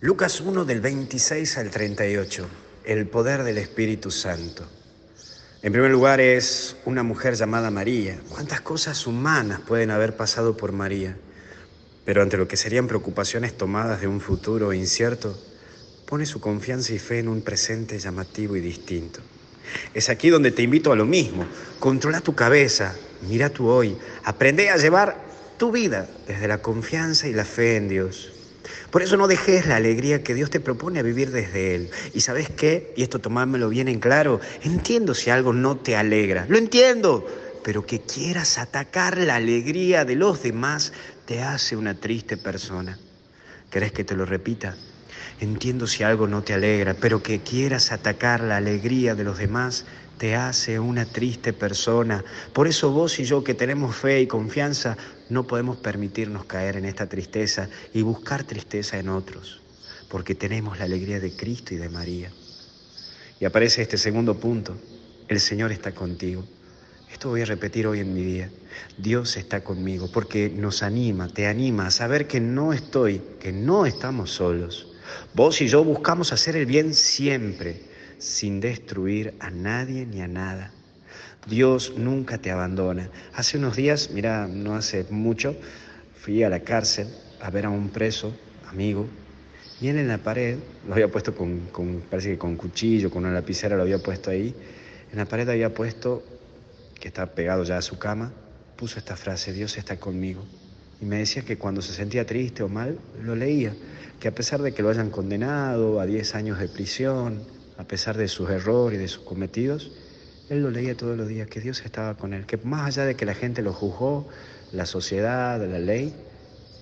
Lucas 1 del 26 al 38, el poder del Espíritu Santo. En primer lugar es una mujer llamada María. ¿Cuántas cosas humanas pueden haber pasado por María? Pero ante lo que serían preocupaciones tomadas de un futuro incierto, pone su confianza y fe en un presente llamativo y distinto. Es aquí donde te invito a lo mismo. Controla tu cabeza, mira tu hoy, aprende a llevar tu vida desde la confianza y la fe en Dios. Por eso no dejes la alegría que Dios te propone a vivir desde Él. Y sabes qué, y esto tomármelo bien en claro, entiendo si algo no te alegra, lo entiendo, pero que quieras atacar la alegría de los demás te hace una triste persona. ¿Querés que te lo repita? Entiendo si algo no te alegra, pero que quieras atacar la alegría de los demás te hace una triste persona. Por eso vos y yo que tenemos fe y confianza no podemos permitirnos caer en esta tristeza y buscar tristeza en otros, porque tenemos la alegría de Cristo y de María. Y aparece este segundo punto, el Señor está contigo. Esto voy a repetir hoy en mi día. Dios está conmigo porque nos anima, te anima a saber que no estoy, que no estamos solos Vos y yo buscamos hacer el bien siempre, sin destruir a nadie ni a nada. Dios nunca te abandona. Hace unos días, mira, no hace mucho, fui a la cárcel a ver a un preso, amigo, y él en la pared, lo había puesto con, parece que con cuchillo, con una lapicera lo había puesto ahí, en la pared había puesto, que está pegado ya a su cama, puso esta frase, Dios está conmigo. Y me decía que cuando se sentía triste o mal, lo leía, que a pesar de que lo hayan condenado a 10 años de prisión, a pesar de sus errores y de sus cometidos, él lo leía todos los días, que Dios estaba con él, que más allá de que la gente lo juzgó, la sociedad, la ley,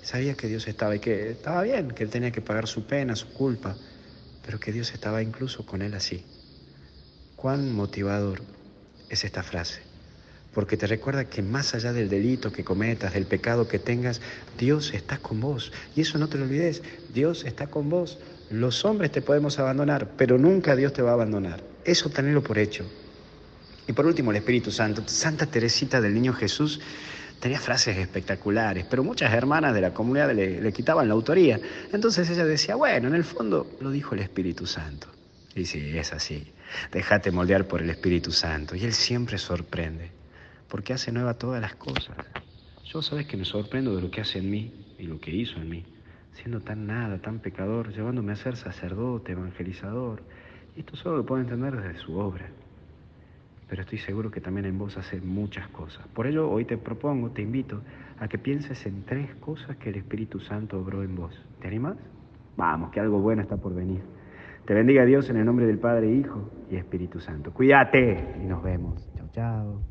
sabía que Dios estaba y que estaba bien, que él tenía que pagar su pena, su culpa, pero que Dios estaba incluso con él así. Cuán motivador es esta frase porque te recuerda que más allá del delito que cometas, del pecado que tengas, Dios está con vos. Y eso no te lo olvides, Dios está con vos. Los hombres te podemos abandonar, pero nunca Dios te va a abandonar. Eso tenelo por hecho. Y por último, el Espíritu Santo. Santa Teresita del Niño Jesús tenía frases espectaculares, pero muchas hermanas de la comunidad le, le quitaban la autoría. Entonces ella decía, bueno, en el fondo lo dijo el Espíritu Santo. Y sí, es así. Déjate moldear por el Espíritu Santo. Y Él siempre sorprende porque hace nueva todas las cosas. Yo sabes que me sorprendo de lo que hace en mí y lo que hizo en mí, siendo tan nada, tan pecador, llevándome a ser sacerdote, evangelizador. Esto solo lo puedo entender desde su obra. Pero estoy seguro que también en vos hace muchas cosas. Por ello hoy te propongo, te invito a que pienses en tres cosas que el Espíritu Santo obró en vos. ¿Te animas? Vamos, que algo bueno está por venir. Te bendiga Dios en el nombre del Padre, Hijo y Espíritu Santo. Cuídate y nos vemos. Chao, chao.